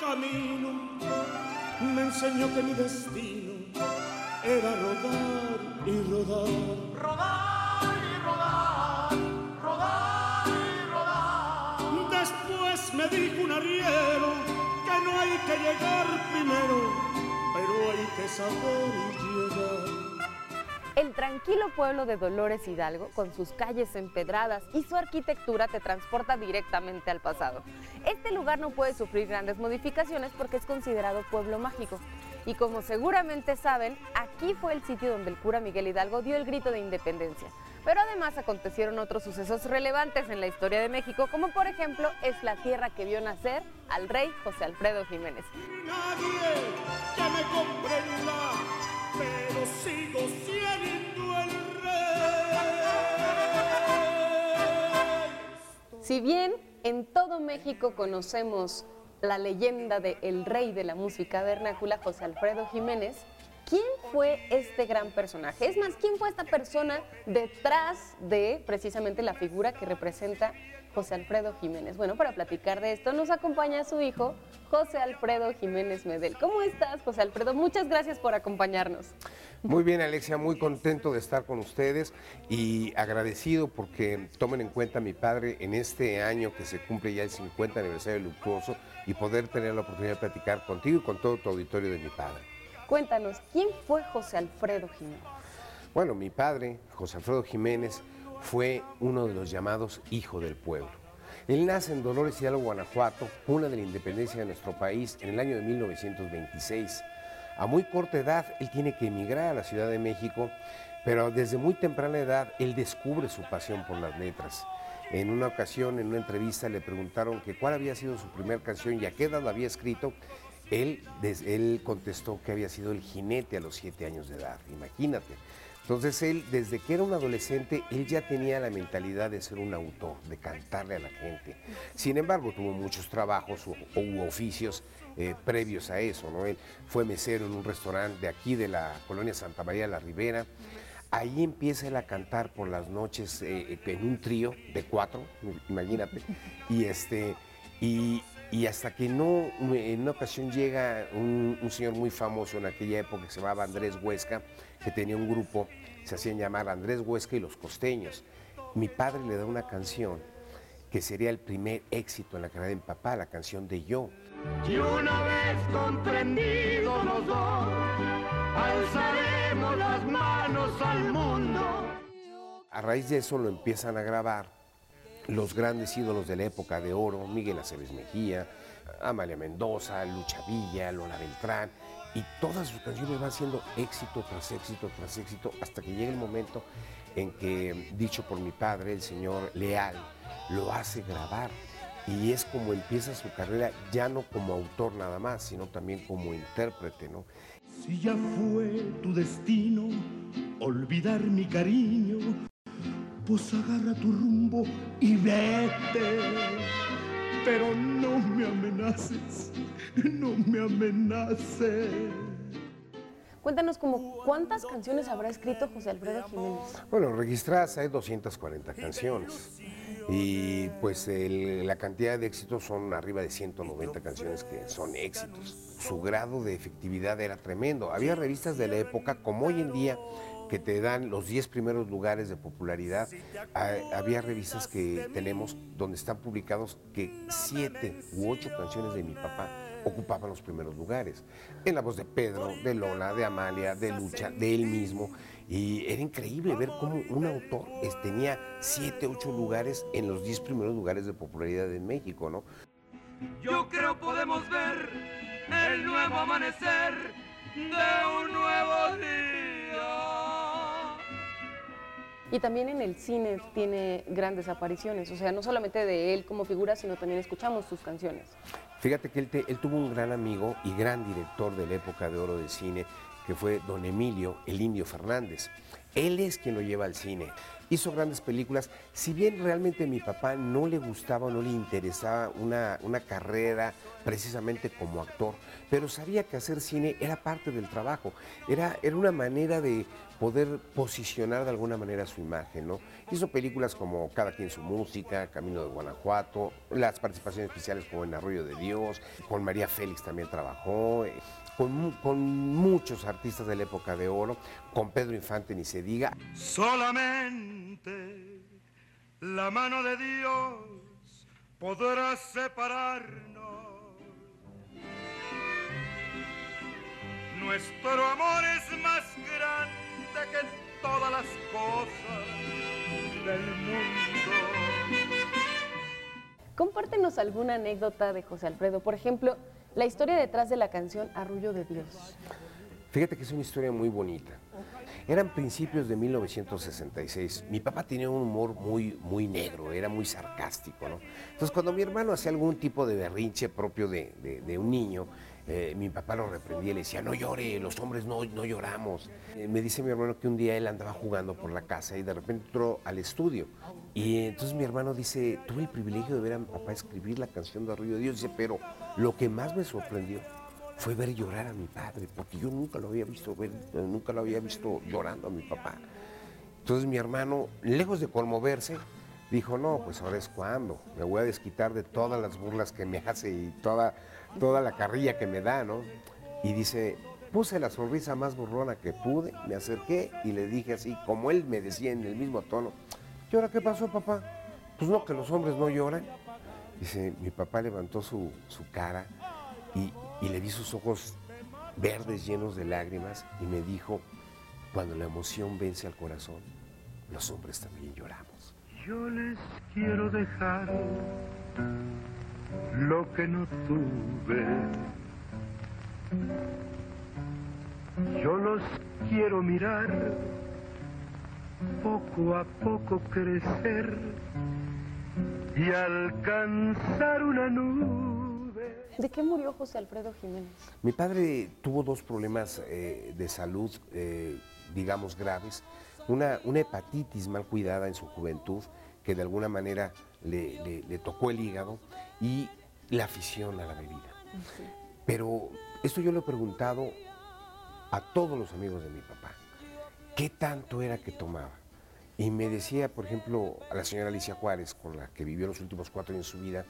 camino me enseñó que mi destino era rodar y rodar. Rodar y rodar, rodar y rodar. Después me dijo un arriero que no hay que llegar primero, pero hay que saber llegar. El tranquilo pueblo de Dolores Hidalgo, con sus calles empedradas y su arquitectura, te transporta directamente al pasado. Este lugar no puede sufrir grandes modificaciones porque es considerado pueblo mágico. Y como seguramente saben, aquí fue el sitio donde el cura Miguel Hidalgo dio el grito de independencia. Pero además acontecieron otros sucesos relevantes en la historia de México, como por ejemplo es la tierra que vio nacer al rey José Alfredo Jiménez. Nadie Si bien en todo México conocemos la leyenda de el rey de la música vernácula, José Alfredo Jiménez, ¿quién fue este gran personaje? Es más, ¿quién fue esta persona detrás de precisamente la figura que representa José Alfredo Jiménez? Bueno, para platicar de esto nos acompaña su hijo, José Alfredo Jiménez Medel. ¿Cómo estás, José Alfredo? Muchas gracias por acompañarnos. Muy bien, Alexia, muy contento de estar con ustedes y agradecido porque tomen en cuenta a mi padre en este año que se cumple ya el 50 aniversario luctuoso y poder tener la oportunidad de platicar contigo y con todo tu auditorio de mi padre. Cuéntanos, ¿quién fue José Alfredo Jiménez? Bueno, mi padre, José Alfredo Jiménez, fue uno de los llamados hijo del pueblo. Él nace en Dolores Hidalgo, Guanajuato, cuna de la independencia de nuestro país en el año de 1926. A muy corta edad, él tiene que emigrar a la Ciudad de México, pero desde muy temprana edad, él descubre su pasión por las letras. En una ocasión, en una entrevista, le preguntaron que cuál había sido su primera canción y a qué edad la había escrito. Él, él contestó que había sido El jinete a los siete años de edad, imagínate. Entonces él, desde que era un adolescente, él ya tenía la mentalidad de ser un autor, de cantarle a la gente. Sin embargo, tuvo muchos trabajos u, u oficios eh, previos a eso, ¿no? Él fue mesero en un restaurante de aquí, de la colonia Santa María de la Ribera. Ahí empieza él a cantar por las noches eh, en un trío de cuatro, imagínate. Y este, y hasta que no, en una ocasión llega un, un señor muy famoso en aquella época que se llamaba Andrés Huesca, que tenía un grupo, se hacían llamar Andrés Huesca y los Costeños. Mi padre le da una canción que sería el primer éxito en la carrera de mi papá, la canción de Yo. Y una vez comprendidos los dos, alzaremos las manos al mundo. A raíz de eso lo empiezan a grabar los grandes ídolos de la época de oro, Miguel Aceves Mejía, Amalia Mendoza, Lucha Villa, Lola Beltrán, y todas sus canciones van siendo éxito tras éxito tras éxito, hasta que llega el momento en que, dicho por mi padre, el señor Leal, lo hace grabar. Y es como empieza su carrera, ya no como autor nada más, sino también como intérprete, ¿no? Si ya fue tu destino olvidar mi cariño, pues agarra tu rumbo y vete. Pero no me amenaces, no me amenaces. Cuéntanos como cuántas canciones habrá escrito José Alfredo Jiménez. Bueno, registradas hay 240 canciones. Y pues el- la cantidad de éxitos son arriba de 190 canciones que son éxitos. Su grado de efectividad era tremendo. Había revistas de la época, como hoy en día, que te dan los 10 primeros lugares de popularidad. Ha- Había revistas que tenemos donde están publicados que 7 u 8 canciones de mi papá ocupaban los primeros lugares. En la voz de Pedro, de Lola, de Amalia, de Lucha, de él mismo. Y era increíble ver cómo un autor tenía 7, 8 lugares en los 10 primeros lugares de popularidad en México, ¿no? Yo creo podemos ver el nuevo amanecer de un nuevo día. Y también en el cine tiene grandes apariciones, o sea, no solamente de él como figura, sino también escuchamos sus canciones. Fíjate que él, tuvo un gran amigo y gran director de la época de oro del cine, que fue don Emilio, el Indio Fernández. Él es quien lo lleva al cine. hizo grandes películas. Si bien realmente a mi papá no le gustaba o no le interesaba una, una carrera precisamente como actor, pero sabía que hacer cine era parte del trabajo, era, era una manera de poder posicionar de alguna manera su imagen, ¿no? Hizo películas como Cada quien su música, Camino de Guanajuato, las participaciones especiales como en Arroyo de Dios, con María Félix también trabajó, eh, con, con muchos artistas de la época de oro, con Pedro Infante ni se diga. Solamente la mano de Dios podrá separarnos. Nuestro amor es más grande que todas las cosas del mundo. Compártenos alguna anécdota de José Alfredo, por ejemplo, la historia detrás de la canción Arrullo de Dios. Fíjate que es una historia muy bonita. Eran principios de 1966. Mi papá tenía un humor muy, muy negro, era muy sarcástico, ¿no? Entonces, cuando mi hermano hacía algún tipo de berrinche propio de, de- de un niño, eh, mi papá lo reprendía le decía, no llore, los hombres no, no lloramos. Eh, me dice mi hermano que un día él andaba jugando por la casa y de repente entró al estudio. Y entonces mi hermano dice, tuve el privilegio de ver a mi papá escribir la canción de Arroyo de Dios. Dice, pero lo que más me sorprendió fue ver llorar a mi padre, porque yo nunca lo había visto ver, nunca lo había visto llorando a mi papá. Entonces mi hermano, lejos de conmoverse, dijo, no, pues ahora es cuando, me voy a desquitar de todas las burlas que me hace y toda, toda la carrilla que me da, ¿no? Y dice, puse la sonrisa más burlona que pude, me acerqué y le dije así, como él me decía en el mismo tono, ¿y ahora qué pasó, papá? Pues no, que los hombres no lloran. Dice, mi papá levantó su, su cara y, y le vi sus ojos verdes llenos de lágrimas y me dijo, cuando la emoción vence al corazón, los hombres también lloramos. Yo les quiero dejar lo que no tuve. Yo los quiero mirar poco a poco crecer y alcanzar una nube. ¿De qué murió José Alfredo Jiménez? Mi padre tuvo dos problemas eh, de salud, eh, digamos, graves. Una, una hepatitis mal cuidada en su juventud, que de alguna manera le, le- le tocó el hígado, y la afición a la bebida. Pero esto yo lo he preguntado a todos los amigos de mi papá. ¿Qué tanto era que tomaba? Y me decía, por ejemplo, a la señora Alicia Juárez, con la que vivió los últimos cuatro años de su vida,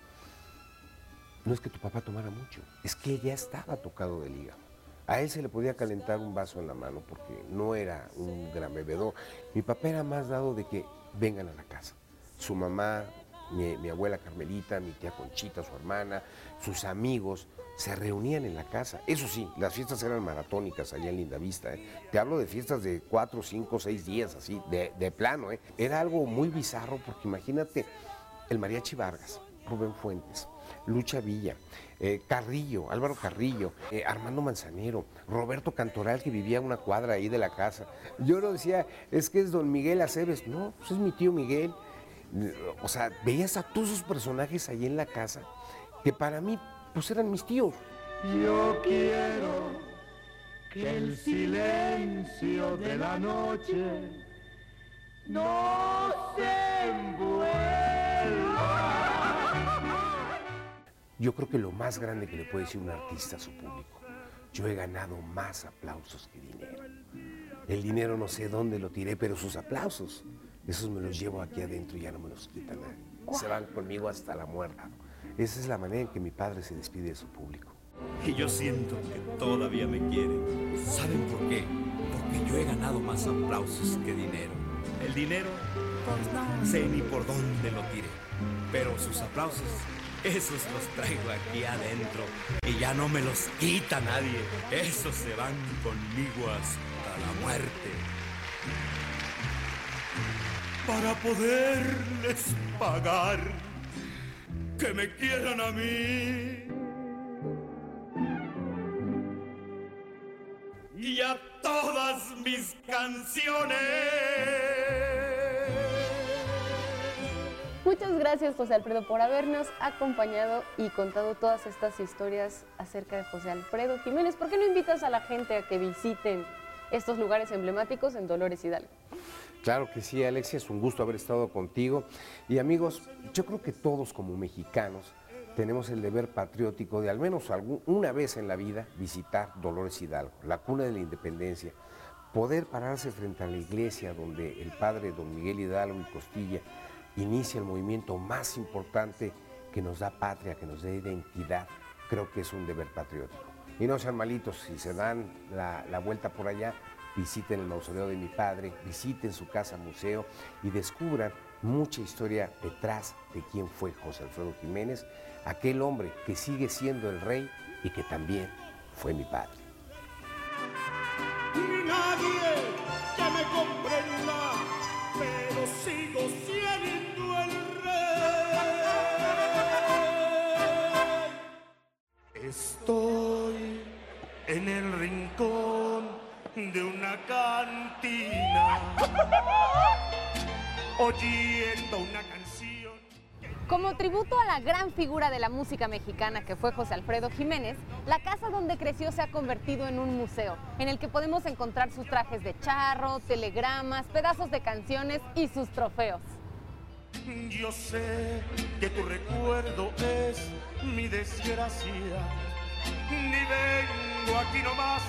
no es que tu papá tomara mucho, es que ya estaba tocado del hígado. A él se le podía calentar un vaso en la mano porque no era un gran bebedor. Mi papá era más dado de que vengan a la casa. Su mamá, mi, abuela Carmelita, mi tía Conchita, su hermana, sus amigos, se reunían en la casa. Eso sí, las fiestas eran maratónicas allá en Lindavista. ¿eh? Te hablo de fiestas de cuatro, cinco, seis días, así, de, de plano. ¿eh? Era algo muy bizarro porque imagínate, el Mariachi Vargas, Rubén Fuentes, Lucha Villa, eh, Carrillo, Álvaro Carrillo, eh, Armando Manzanero, Roberto Cantoral, que vivía a una cuadra ahí de la casa. Yo no decía, es que es don Miguel Aceves. No, pues es mi tío Miguel. O sea, veías a todos esos personajes ahí en la casa que para mí, pues eran mis tíos. Yo quiero que el silencio de la noche no se envuelva. Yo creo que lo más grande que le puede decir un artista a su público, yo he ganado más aplausos que dinero. El dinero no sé dónde lo tiré, pero sus aplausos, esos me los llevo aquí adentro y ya no me los quita nadie. Se van conmigo hasta la muerte. Esa es la manera en que mi padre se despide de su público. Y yo siento que todavía me quieren. ¿Saben por qué? Porque yo he ganado más aplausos que dinero. El dinero, pues no sé ni por dónde lo tiré. Pero sus aplausos, esos los traigo aquí adentro. Y ya no me los quita nadie. Esos se van conmigo hasta la muerte. Para poderles pagar que me quieran a mí. Y a todas mis canciones. Muchas gracias José Alfredo por habernos acompañado y contado todas estas historias acerca de José Alfredo Jiménez. ¿Por qué no invitas a la gente a que visiten estos lugares emblemáticos en Dolores Hidalgo? Claro que sí, Alexia, es un gusto haber estado contigo. Y amigos, yo creo que todos como mexicanos tenemos el deber patriótico de al menos una vez en la vida visitar Dolores Hidalgo, la cuna de la independencia, poder pararse frente a la iglesia donde el padre don Miguel Hidalgo y Costilla inicia el movimiento más importante que nos da patria, que nos da identidad, creo que es un deber patriótico. Y no sean malitos, si se dan la, la vuelta por allá, visiten el mausoleo de mi padre, visiten su casa museo y descubran mucha historia detrás de quién fue José Alfredo Jiménez, aquel hombre que sigue siendo el rey y que también fue mi padre. Nadie que me comprenda, pero sigo siendo el rey. Estoy en el rincón de una cantina oyendo una canción. Como tributo a la gran figura de la música mexicana que fue José Alfredo Jiménez, la casa donde creció se ha convertido en un museo, en el que podemos encontrar sus trajes de charro, telegramas, pedazos de canciones y sus trofeos. Yo sé que tu recuerdo es mi desgracia, ni vengo aquí nomás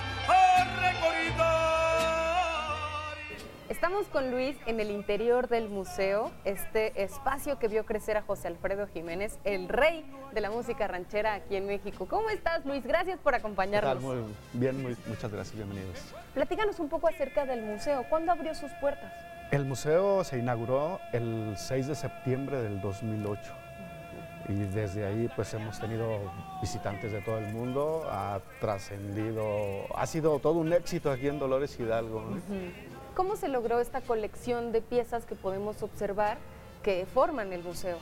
Estamos con Luis en el interior del museo, este espacio que vio crecer a José Alfredo Jiménez, el rey de la música ranchera aquí en México. ¿Cómo estás, Luis? Gracias por acompañarnos. Muy bien, muchas gracias, bienvenidos. Platícanos un poco acerca del museo. ¿Cuándo abrió sus puertas? El museo se inauguró el 6 de septiembre del 2008 y desde ahí pues hemos tenido visitantes de todo el mundo, ha trascendido, ha sido todo un éxito aquí en Dolores Hidalgo. ¿Cómo se logró esta colección de piezas que podemos observar que forman el museo?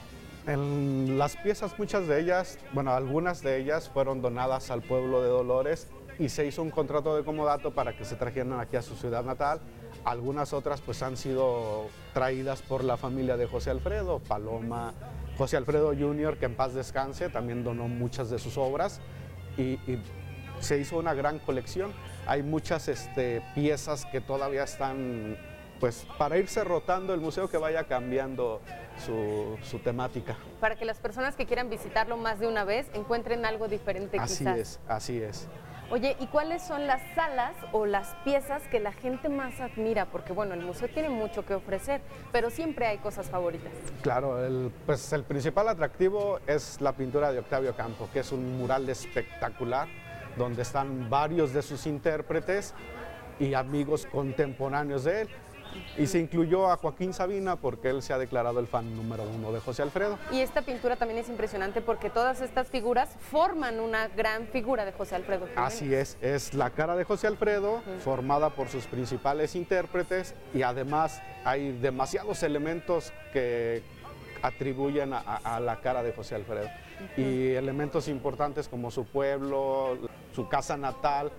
En las piezas, muchas de ellas, bueno, algunas de ellas fueron donadas al pueblo de Dolores y se hizo un contrato de comodato para que se trajeran aquí a su ciudad natal. Algunas otras pues han sido traídas por la familia de José Alfredo, Paloma, José Alfredo Jr., que en paz descanse, también donó muchas de sus obras y, se hizo una gran colección. Hay muchas este, piezas que todavía están, pues para irse rotando el museo que vaya cambiando su, temática. Para que las personas que quieran visitarlo más de una vez encuentren algo diferente así Así es, así es. Oye, ¿y cuáles son las salas o las piezas que la gente más admira? Porque bueno, el museo tiene mucho que ofrecer, pero siempre hay cosas favoritas. Claro, pues el principal atractivo es la pintura de Octavio Campo, que es un mural espectacular, donde están varios de sus intérpretes y amigos contemporáneos de él. Y se incluyó a Joaquín Sabina porque él se ha declarado el fan número uno de José Alfredo. Y esta pintura también es impresionante porque todas estas figuras forman una gran figura de José Alfredo. Así es, es la cara de José Alfredo formada por sus principales intérpretes y además hay demasiados elementos que atribuyen a, la cara de José Alfredo. Y elementos importantes como su pueblo, su casa natal,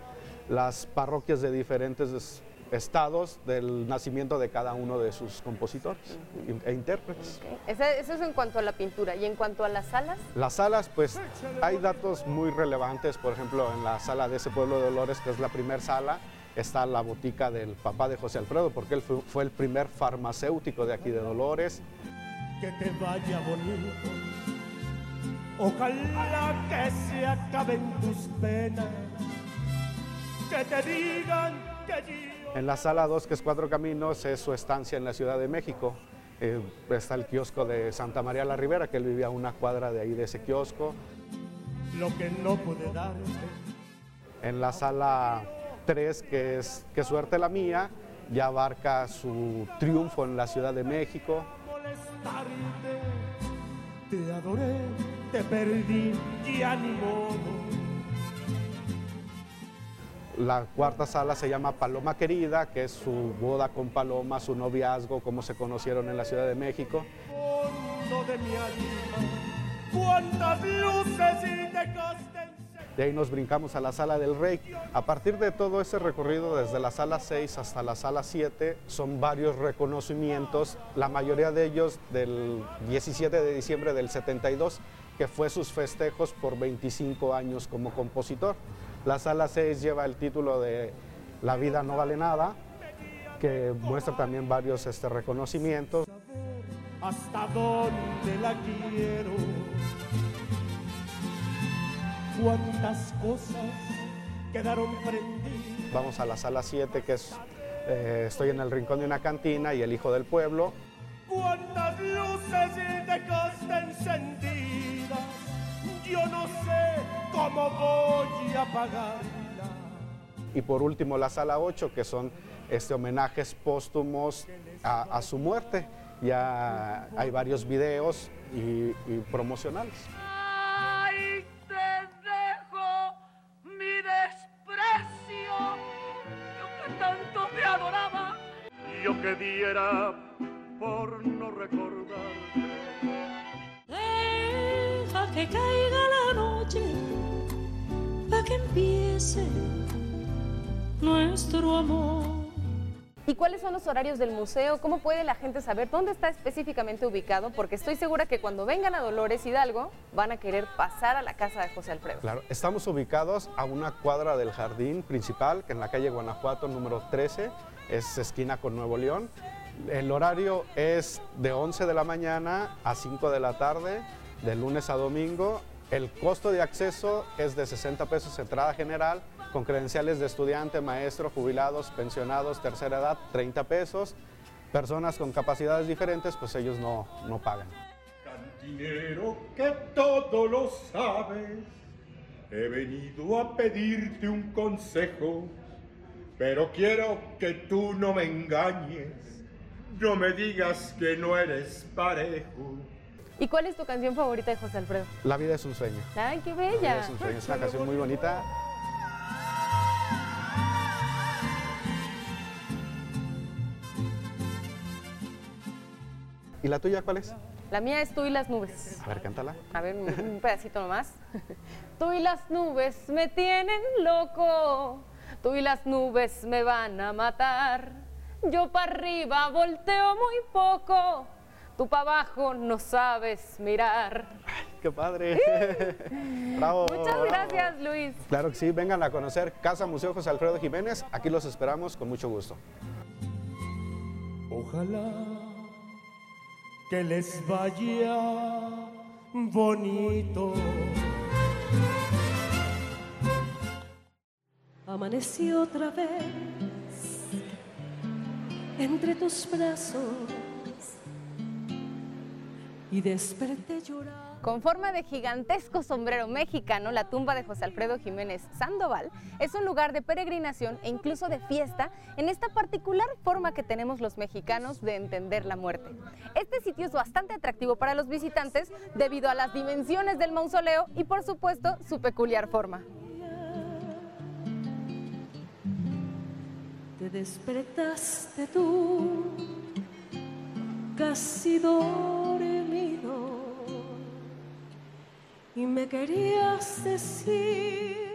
las parroquias de diferentes estados del nacimiento de cada uno de sus compositores e intérpretes. Eso es en cuanto a la pintura. ¿Y en cuanto a las salas? Las salas, pues hay datos muy relevantes. Por ejemplo, en la sala de ese pueblo de Dolores, que es la primera sala, está la botica del papá de José Alfredo, porque él fue, el primer farmacéutico de aquí de Dolores. Que te vaya bonito, ojalá que se acaben tus penas, que te digan que en la sala 2, que es Cuatro Caminos, es su estancia en la Ciudad de México. Eh, está el kiosco de Santa María la Ribera, que él vivía a una cuadra de ahí de ese kiosco. Lo que no puede dar. En la sala 3, que es Qué suerte la mía, ya abarca su triunfo en la Ciudad de México. Te adoré, te perdí, ya ni modo la cuarta sala se llama Paloma Querida, que es su boda con Paloma, su noviazgo, cómo se conocieron en la Ciudad de México. De ahí nos brincamos a la sala del rey. A partir de todo ese recorrido, desde la sala 6 hasta la sala 7, son varios reconocimientos, la mayoría de ellos del 17 de diciembre del 72, que fue sus festejos por 25 años como compositor. La sala 6 lleva el título de La vida no vale nada. que muestra también varios este, reconocimientos. Hasta dónde la quiero. Cuántas cosas quedaron prendidas. Vamos a la sala 7, que es, eh, estoy en el rincón de una cantina y el hijo del pueblo. Cuántas luces dejaste encendidas. Yo no sé cómo voy a apagarla. Y por último la sala 8, que son este, homenajes póstumos a, a su muerte. Ya hay varios videos y, y promocionales. Ay, te dejo mi desprecio. Yo que tanto te adoraba. Yo que diera por no recordarte. Deja que caiga la nuestro amor. ¿Y cuáles son los horarios del museo? ¿Cómo puede la gente saber dónde está específicamente ubicado? Porque estoy segura que cuando vengan a Dolores Hidalgo van a querer pasar a la casa de José Alfredo. Claro, estamos ubicados a una cuadra del jardín principal, que en la calle Guanajuato número 13, es esquina con Nuevo León. El horario es de 11 de la mañana a 5 de la tarde, de lunes a domingo. El costo de acceso es de 60 pesos entrada general, con credenciales de estudiante, maestro, jubilados, pensionados, tercera edad, 30 pesos. Personas con capacidades diferentes, pues ellos no, no pagan. Cantinero que todo lo sabes, he venido a pedirte un consejo, pero quiero que tú no me engañes, no me digas que no eres parejo. ¿Y cuál es tu canción favorita de José Alfredo? La vida es un sueño. ¡Ay, qué La vida bella! es un sueño, es una canción muy bonita. ¿Y la tuya cuál es? La mía es Tú y las nubes. A ver, cántala. A ver, un, un pedacito nomás. Tú y las nubes me tienen loco. Tú y las nubes me van a matar. Yo para arriba volteo muy poco. Tú para abajo no sabes mirar. ¡Qué padre! ¡Bravo! Muchas bravo. gracias, Luis. Claro que sí, vengan a conocer Casa Museo José Alfredo Jiménez. Aquí los esperamos con mucho gusto. Ojalá que les vaya bonito. Amanecí otra vez entre tus brazos y desperté llorando. Con forma de gigantesco sombrero mexicano, la tumba de José Alfredo Jiménez Sandoval es un lugar de peregrinación e incluso de fiesta en esta particular forma que tenemos los mexicanos de entender la muerte. Este sitio es bastante atractivo para los visitantes debido a las dimensiones del mausoleo y por supuesto su peculiar forma. Te despertaste tú, casi dormido, me querías decir.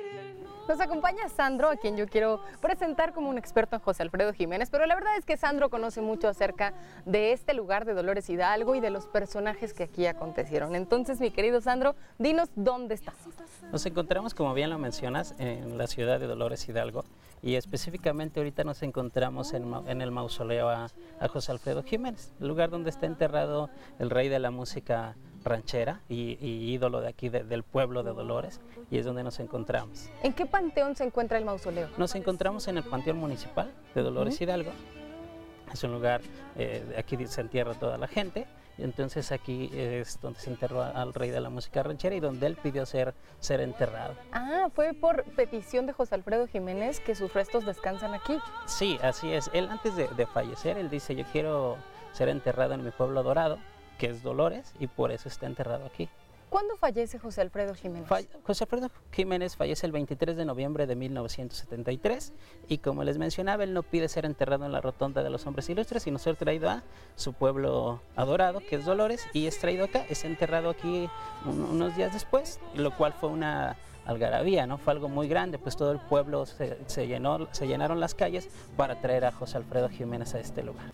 Nos acompaña Sandro, a quien yo quiero presentar como un experto en José Alfredo Jiménez, pero la verdad es que Sandro conoce mucho acerca de este lugar de Dolores Hidalgo y de los personajes que aquí acontecieron. Entonces, mi querido Sandro, dinos dónde estás. Nos encontramos, como bien lo mencionas, en la ciudad de Dolores Hidalgo y específicamente ahorita nos encontramos en, el mausoleo a, a José Alfredo Jiménez, el lugar donde está enterrado el rey de la música ranchera y, y ídolo de aquí de- del pueblo de Dolores y es donde nos encontramos. ¿En qué panteón se encuentra el mausoleo? Nos encontramos en el Panteón Municipal de Dolores Hidalgo. Es un lugar, eh, aquí se entierra toda la gente. Y entonces aquí es donde se enterró al rey de la música ranchera y donde él pidió ser, ser enterrado. Ah, fue por petición de José Alfredo Jiménez que sus restos descansan aquí. Sí, así es. Él antes de, de fallecer, él dice, yo quiero ser enterrado en mi pueblo dorado, que es Dolores, y por eso está enterrado aquí. ¿Cuándo fallece José Alfredo Jiménez? José Alfredo Jiménez fallece el 23 de noviembre de 1973 y como les mencionaba, él no pide ser enterrado en la rotonda de los hombres ilustres, sino ser traído a su pueblo adorado, que es Dolores, y es traído acá, es enterrado aquí un- unos días después, lo cual fue una algarabía, ¿no? Fue algo muy grande, pues todo el pueblo se, se llenó, se llenaron las calles para traer a José Alfredo Jiménez a este lugar.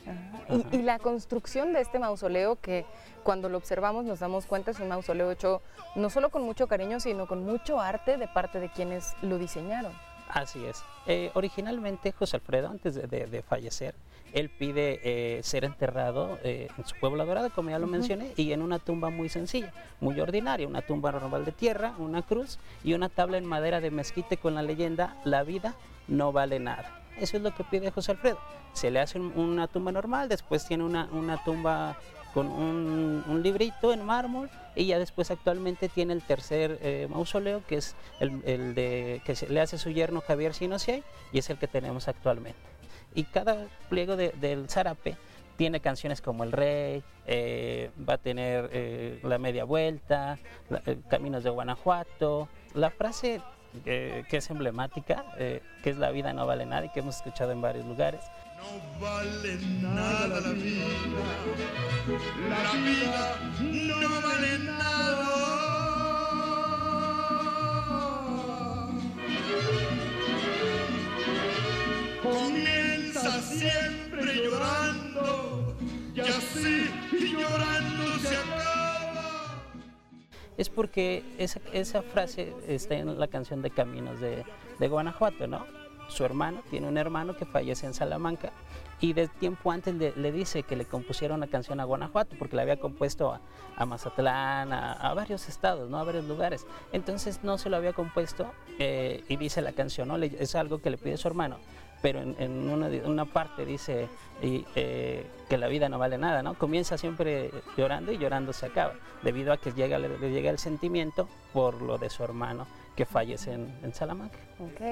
Y, y la construcción de este mausoleo, que cuando lo observamos nos damos cuenta es un mausoleo hecho no solo con mucho cariño, sino con mucho arte de parte de quienes lo diseñaron. Así es. Eh, originalmente José Alfredo, antes de, de- de fallecer, él pide eh, ser enterrado eh, en su pueblo adorado, como ya lo mencioné, y en una tumba muy sencilla, muy ordinaria, una tumba normal de tierra, una cruz y una tabla en madera de mezquite con la leyenda La vida no vale nada. Eso es lo que pide José Alfredo. Se le hace una tumba normal, después tiene una, una tumba con un, librito en mármol y ya después actualmente tiene el tercer eh, mausoleo que es el, de que le hace su yerno Javier Sinociay y es el que tenemos actualmente. Y cada pliego del zarape tiene canciones como El Rey, eh, va a tener eh, La Media Vuelta, Caminos de Guanajuato. La frase que es emblemática, que es La vida no vale nada y que hemos escuchado en varios lugares, no vale nada la vida. La vida no vale nada. Comienza siempre llorando y así llorando se acaba. Es porque esa, esa frase está en la canción de Caminos de, de Guanajuato, ¿no? su hermano, tiene un hermano que fallece en Salamanca y de tiempo antes le, dice que le compusiera una canción a Guanajuato porque la había compuesto a, Mazatlán, a, varios estados, ¿no? a varios lugares. Entonces no se lo había compuesto eh, y dice la canción, ¿no? es algo que le pide su hermano pero en, una, parte dice eh, que la vida no vale nada, ¿no? Comienza siempre llorando y llorando se acaba, debido a que llega, le, llega el sentimiento por lo de su hermano que fallece en, Salamanca.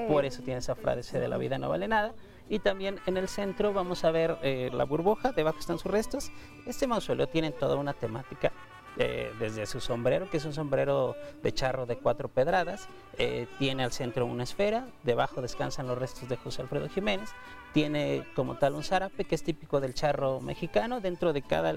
Por eso tiene esa frase de la vida no vale nada. Y también en el centro vamos a ver eh, la burbuja, debajo están sus restos. Este mausoleo tiene toda una temática eh, desde su sombrero, que es un sombrero de charro de cuatro pedradas, eh, tiene al centro una esfera, debajo descansan los restos de José Alfredo Jiménez, tiene como tal un zarape que es típico del charro mexicano, dentro de cada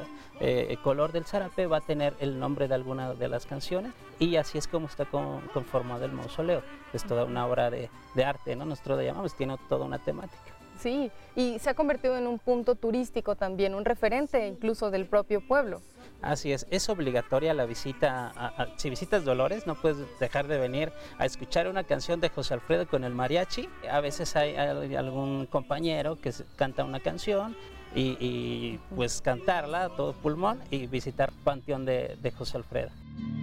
color del zarape va a tener el nombre de alguna de las canciones y así es como está conformado el mausoleo, es toda una obra de, de arte, ¿no? nosotros lo llamamos, tiene toda una temática. Sí, y se ha convertido en un punto turístico también, un referente incluso del propio pueblo. Así es, es obligatoria la visita, si visitas Dolores no puedes dejar de venir a escuchar una canción de José Alfredo con el mariachi. A veces hay, algún compañero que canta una canción y, pues cantarla a todo pulmón y visitar Panteón de, de José Alfredo.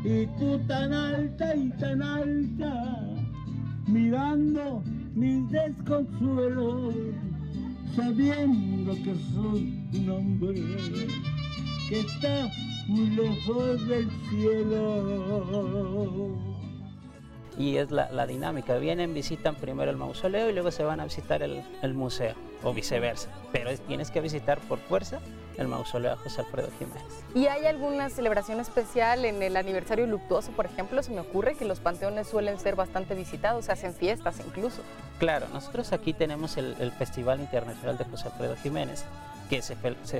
Y tú tan alta y tan alta, mirando mis desconsuelos, sabiendo que soy un hombre que está muy lejos del cielo. Y es la, dinámica, vienen, visitan primero el mausoleo y luego se van a visitar el, museo, o viceversa. Pero tienes que visitar por fuerza el mausoleo de José Alfredo Jiménez. ¿Y hay alguna celebración especial en el aniversario luctuoso, por ejemplo? Se me ocurre que los panteones suelen ser bastante visitados, se hacen fiestas incluso. Claro, nosotros aquí tenemos el, el Festival Internacional de José Alfredo Jiménez, que se,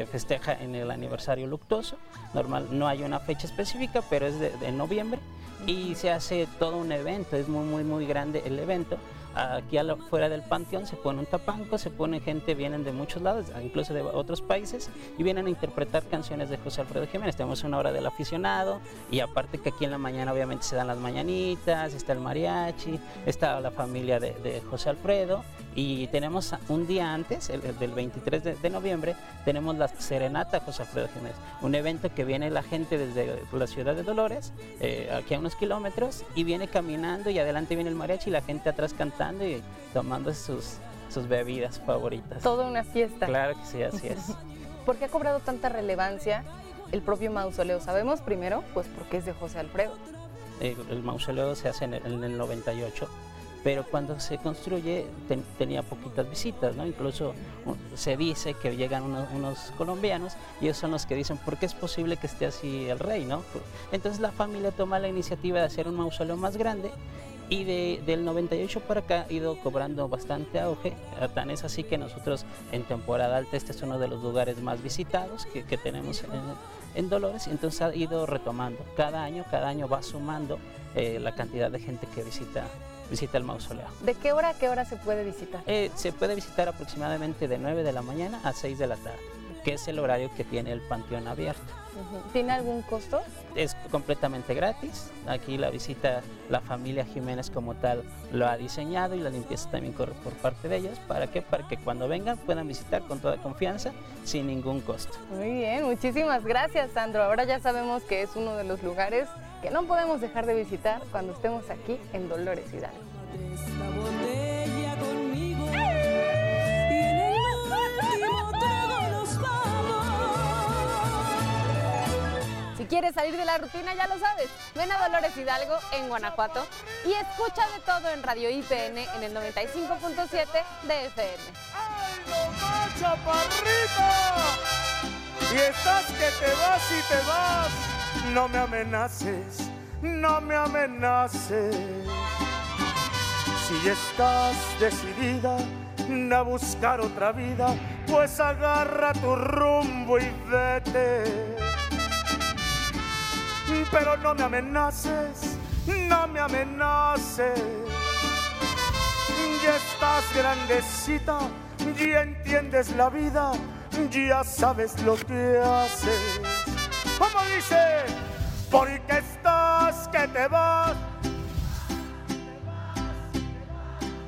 festeja en el aniversario luctuoso. Normal, no hay una fecha específica, pero es de, noviembre y se hace todo un evento, es muy, muy, muy grande el evento. Aquí afuera del panteón se pone un tapanco, se pone gente, vienen de muchos lados, incluso de otros países, y vienen a interpretar canciones de José Alfredo Jiménez. Tenemos una hora del aficionado, y aparte que aquí en la mañana obviamente se dan las mañanitas, está el mariachi, está la familia de José Alfredo, y tenemos un día antes, el, del 23 de, noviembre, tenemos la Serenata José Alfredo Jiménez, un evento que viene la gente desde la ciudad de Dolores, eh, aquí a unos kilómetros, y viene caminando y adelante viene el mariachi y la gente atrás cantando y tomando sus, sus bebidas favoritas. Toda una fiesta. Claro que sí, así es. ¿Por qué ha cobrado tanta relevancia el propio mausoleo? Sabemos primero, pues porque es de José Alfredo. El, mausoleo se hace en el, en el 98 pero cuando se construye tenía poquitas visitas, ¿no? Incluso se dice que llegan unos, colombianos y ellos son los que dicen, ¿por qué es posible que esté así el rey, no? Entonces la familia toma la iniciativa de hacer un mausoleo más grande y de, del 98 para acá ha ido cobrando bastante auge, tan es así que nosotros en temporada alta este es uno de los lugares más visitados que, tenemos en, en, Dolores, entonces ha ido retomando, cada año, cada año va sumando eh, la cantidad de gente que visita visita el mausoleo. ¿De qué hora a qué hora se puede visitar? Eh, se puede visitar aproximadamente de 9 de la mañana a 6 de la tarde. que es el horario que tiene el panteón abierto. ¿Tiene algún costo? Es completamente gratis. Aquí la visita, la familia Jiménez como tal lo ha diseñado y la limpieza también corre por parte de ellos. ¿Para qué? Para que cuando vengan puedan visitar con toda confianza sin ningún costo. Muy bien, muchísimas gracias Sandro. Ahora ya sabemos que es uno de los lugares que no podemos dejar de visitar cuando estemos aquí en Dolores Hidalgo. Si quieres salir de la rutina, ya lo sabes. Ven a Dolores Hidalgo en Guanajuato y escucha de todo en Radio IPN en el 95.7 de FM. ¡Ay! Y estás que te vas y te vas. No me amenaces, no me amenaces. Si estás decidida a buscar otra vida, pues agarra tu rumbo y vete pero no me amenaces, no me amenaces. Ya estás grandecita, ya entiendes la vida, ya sabes lo que haces. ¿Cómo dice? Porque estás que te vas.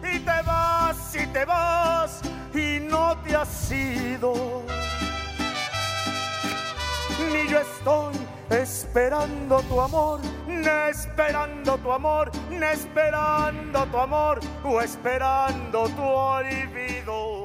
Y te vas y te vas y no te has ido. Ni yo estoy esperando tu amor, esperando tu amor, esperando tu amor o esperando tu olvido.